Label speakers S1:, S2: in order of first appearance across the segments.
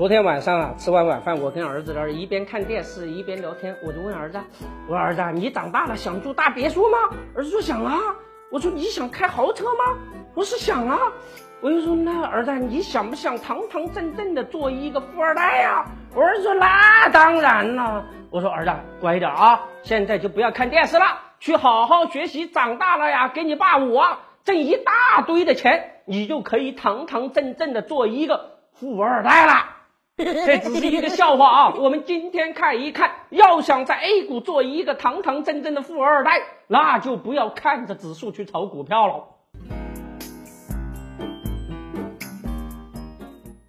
S1: 昨天晚上啊，吃完晚饭，我跟儿子那儿一边看电视一边聊天，我就问儿子：“我说儿子，你长大了想住大别墅吗？”儿子说想啊。我说你想开豪车吗？我说想啊。我就说那儿子，你想不想堂堂正正的做一个富二代呀？我儿子说那当然了。我说儿子乖一点啊，现在就不要看电视了，去好好学习，长大了呀，给你爸我挣一大堆的钱，你就可以堂堂正正的做一个富二代了。这只是一个笑话啊！我们今天看一看，要想在 A 股做一个堂堂正正的富二代，那就不要看着指数去炒股票了。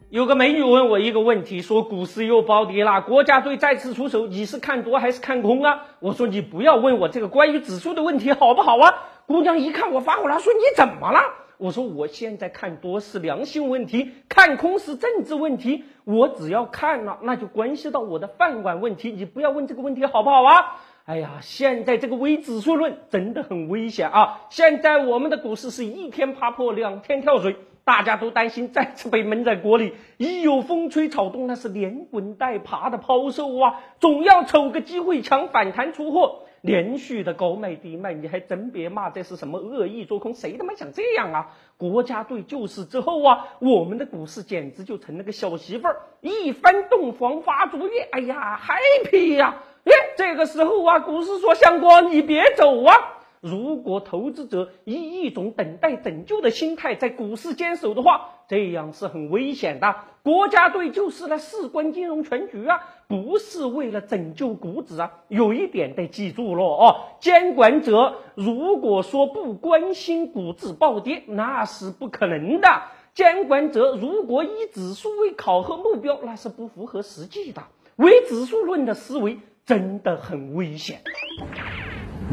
S1: 有个美女问我一个问题，说股市又暴跌了，国家队再次出手，你是看多还是看空啊？我说你不要问我这个关于指数的问题，好不好啊？姑娘一看我发火了，说你怎么了？我说我现在看多是良心问题，看空是政治问题。我只要看了，那就关系到我的饭碗问题。你不要问这个问题好不好啊？哎呀，现在这个微指数论真的很危险啊！现在我们的股市是一天爬坡，两天跳水，大家都担心再次被闷在锅里。一有风吹草动，那是连滚带爬的抛售啊！总要瞅个机会抢反弹出货。连续的高卖低卖，你还真别骂这是什么恶意做空，谁他妈想这样啊？国家队救市之后啊，我们的股市简直就成了个小媳妇儿，一翻洞房花烛夜，哎呀，happy 呀！哎，这个时候啊，股市说相公你别走啊。如果投资者以一种等待拯救的心态在股市坚守的话，这样是很危险的。国家队就是来事关金融全局啊，不是为了拯救股指啊。有一点得记住了哦，监管者如果说不关心股指暴跌，那是不可能的。监管者如果以指数为考核目标，那是不符合实际的。唯指数论的思维真的很危险。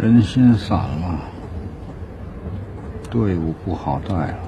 S2: 人心散了，队伍不好带了。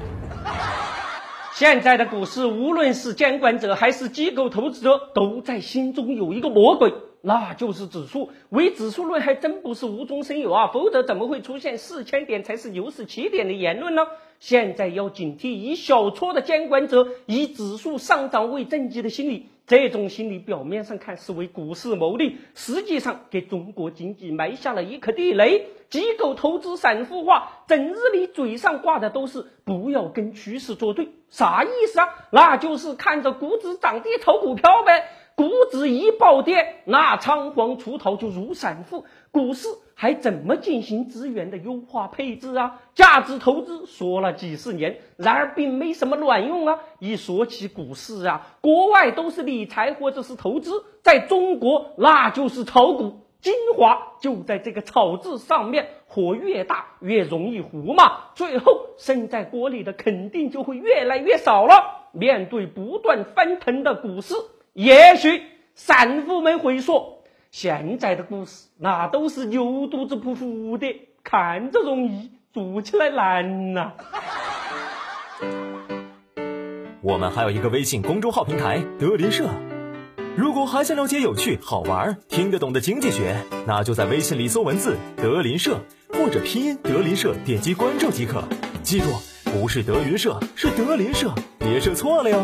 S1: 现在的股市，无论是监管者还是机构投资者，都在心中有一个魔鬼，那就是指数。唯指数论还真不是无中生有啊，否则怎么会出现四千点才是牛市起点的言论呢？现在要警惕以小撮的监管者以指数上涨为政绩的心理。这种心理表面上看是为股市谋利，实际上给中国经济埋下了一颗地雷。机构投资散户化，整日里嘴上挂的都是不要跟趋势作对，啥意思啊？那就是看着股指涨跌炒股票呗。股指一暴跌，那仓皇出逃就如散户。股市还怎么进行资源的优化配置啊？价值投资说了几十年，然而并没什么卵用啊！一说起股市啊，国外都是理财或者是投资，在中国那就是炒股。精华就在这个“炒”字上面，火越大越容易糊嘛，最后剩在锅里的肯定就会越来越少了。面对不断翻腾的股市。也许散户们会说，现在的股市那都是牛肚子不服的，看着容易，做起来难呐。
S3: 我们还有一个微信公众号平台“德林社”，如果还想了解有趣、好玩、听得懂的经济学，那就在微信里搜文字“德林社”或者拼音“德林社”，点击关注即可。记住，不是德云社，是德林社，别设错了哟。